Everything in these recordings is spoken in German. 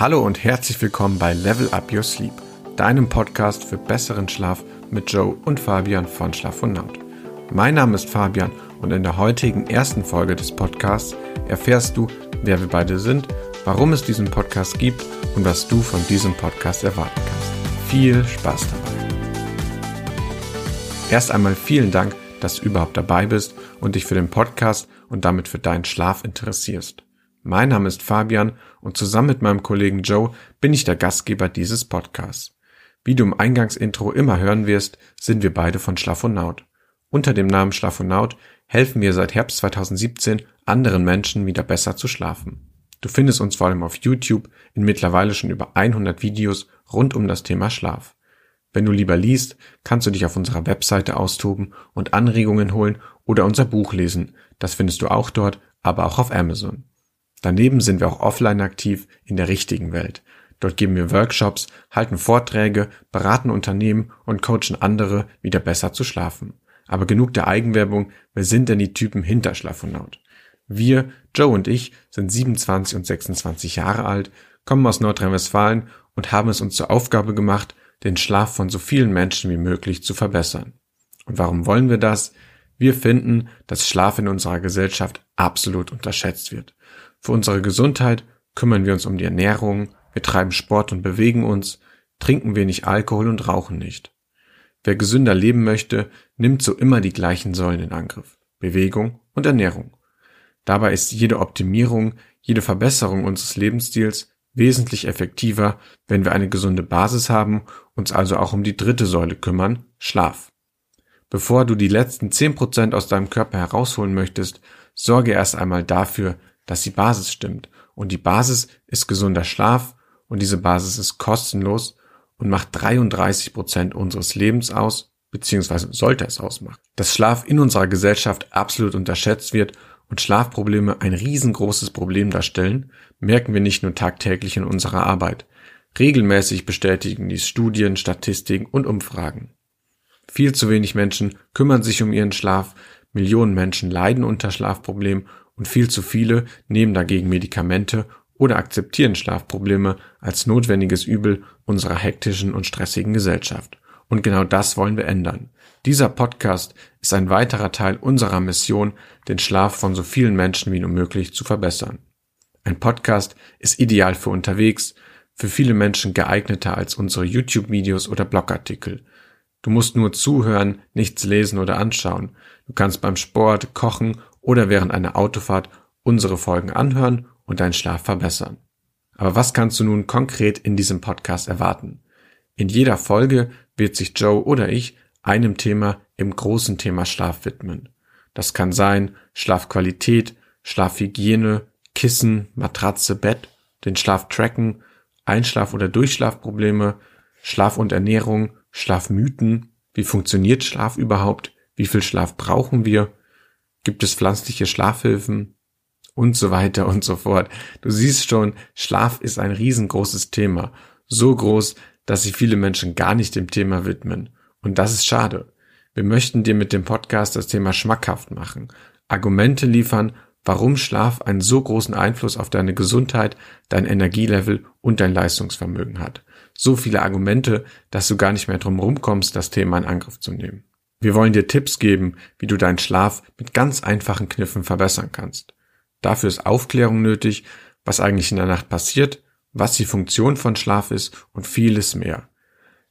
Hallo und herzlich willkommen bei Level Up Your Sleep, deinem Podcast für besseren Schlaf mit Joe und Fabian von Schlaf und Naut. Mein Name ist Fabian und in der heutigen ersten Folge des Podcasts erfährst du, wer wir beide sind, warum es diesen Podcast gibt und was du von diesem Podcast erwarten kannst. Viel Spaß dabei. Erst einmal vielen Dank, dass du überhaupt dabei bist und dich für den Podcast und damit für deinen Schlaf interessierst. Mein Name ist Fabian und zusammen mit meinem Kollegen Joe bin ich der Gastgeber dieses Podcasts. Wie du im Eingangsintro immer hören wirst, sind wir beide von Schlafonaut. Unter dem Namen Schlafonaut helfen wir seit Herbst 2017 anderen Menschen wieder besser zu schlafen. Du findest uns vor allem auf YouTube in mittlerweile schon über 100 Videos rund um das Thema Schlaf. Wenn du lieber liest, kannst du dich auf unserer Webseite austoben und Anregungen holen oder unser Buch lesen. Das findest du auch dort, aber auch auf Amazon. Daneben sind wir auch offline aktiv in der richtigen Welt. Dort geben wir Workshops, halten Vorträge, beraten Unternehmen und coachen andere, wieder besser zu schlafen. Aber genug der Eigenwerbung, wer sind denn die Typen hinter Schlafonaut? Wir, Joe und ich, sind 27 und 26 Jahre alt, kommen aus Nordrhein-Westfalen und haben es uns zur Aufgabe gemacht, den Schlaf von so vielen Menschen wie möglich zu verbessern. Und warum wollen wir das? Wir finden, dass Schlaf in unserer Gesellschaft absolut unterschätzt wird. Für unsere Gesundheit kümmern wir uns um die Ernährung, wir treiben Sport und bewegen uns, trinken wenig Alkohol und rauchen nicht. Wer gesünder leben möchte, nimmt so immer die gleichen Säulen in Angriff. Bewegung und Ernährung. Dabei ist jede Optimierung, jede Verbesserung unseres Lebensstils wesentlich effektiver, wenn wir eine gesunde Basis haben, uns also auch um die dritte Säule kümmern, Schlaf. Bevor du die letzten zehn Prozent aus deinem Körper herausholen möchtest, sorge erst einmal dafür, dass die Basis stimmt. Und die Basis ist gesunder Schlaf und diese Basis ist kostenlos und macht 33 Prozent unseres Lebens aus, beziehungsweise sollte es ausmachen. Dass Schlaf in unserer Gesellschaft absolut unterschätzt wird und Schlafprobleme ein riesengroßes Problem darstellen, merken wir nicht nur tagtäglich in unserer Arbeit. Regelmäßig bestätigen dies Studien, Statistiken und Umfragen. Viel zu wenig Menschen kümmern sich um ihren Schlaf, Millionen Menschen leiden unter Schlafproblemen und viel zu viele nehmen dagegen Medikamente oder akzeptieren Schlafprobleme als notwendiges Übel unserer hektischen und stressigen Gesellschaft. Und genau das wollen wir ändern. Dieser Podcast ist ein weiterer Teil unserer Mission, den Schlaf von so vielen Menschen wie nur möglich zu verbessern. Ein Podcast ist ideal für unterwegs, für viele Menschen geeigneter als unsere YouTube-Videos oder Blogartikel. Du musst nur zuhören, nichts lesen oder anschauen. Du kannst beim Sport, Kochen oder während einer Autofahrt unsere Folgen anhören und deinen Schlaf verbessern. Aber was kannst du nun konkret in diesem Podcast erwarten? In jeder Folge wird sich Joe oder ich einem Thema im großen Thema Schlaf widmen. Das kann sein Schlafqualität, Schlafhygiene, Kissen, Matratze, Bett, den Schlaf tracken, Einschlaf- oder Durchschlafprobleme, Schlaf und Ernährung, Schlafmythen, wie funktioniert Schlaf überhaupt, wie viel Schlaf brauchen wir, gibt es pflanzliche Schlafhilfen und so weiter und so fort. Du siehst schon, Schlaf ist ein riesengroßes Thema. So groß, dass sich viele Menschen gar nicht dem Thema widmen. Und das ist schade. Wir möchten dir mit dem Podcast das Thema schmackhaft machen, Argumente liefern, warum Schlaf einen so großen Einfluss auf deine Gesundheit, dein Energielevel und dein Leistungsvermögen hat. So viele Argumente, dass du gar nicht mehr drum rumkommst, das Thema in Angriff zu nehmen. Wir wollen dir Tipps geben, wie du deinen Schlaf mit ganz einfachen Kniffen verbessern kannst. Dafür ist Aufklärung nötig, was eigentlich in der Nacht passiert, was die Funktion von Schlaf ist und vieles mehr.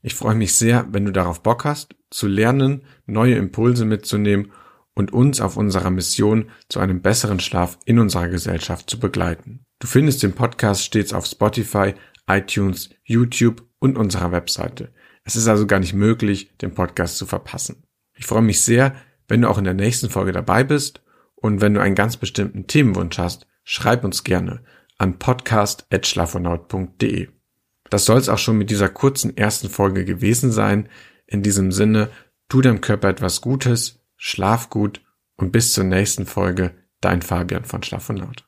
Ich freue mich sehr, wenn du darauf Bock hast, zu lernen, neue Impulse mitzunehmen und uns auf unserer Mission zu einem besseren Schlaf in unserer Gesellschaft zu begleiten. Du findest den Podcast stets auf Spotify, iTunes, YouTube und unserer Webseite. Es ist also gar nicht möglich, den Podcast zu verpassen. Ich freue mich sehr, wenn du auch in der nächsten Folge dabei bist und wenn du einen ganz bestimmten Themenwunsch hast, schreib uns gerne an podcast.schlafonaut.de. Das soll es auch schon mit dieser kurzen ersten Folge gewesen sein. In diesem Sinne, tu deinem Körper etwas Gutes, schlaf gut und bis zur nächsten Folge, dein Fabian von Schlafonaut.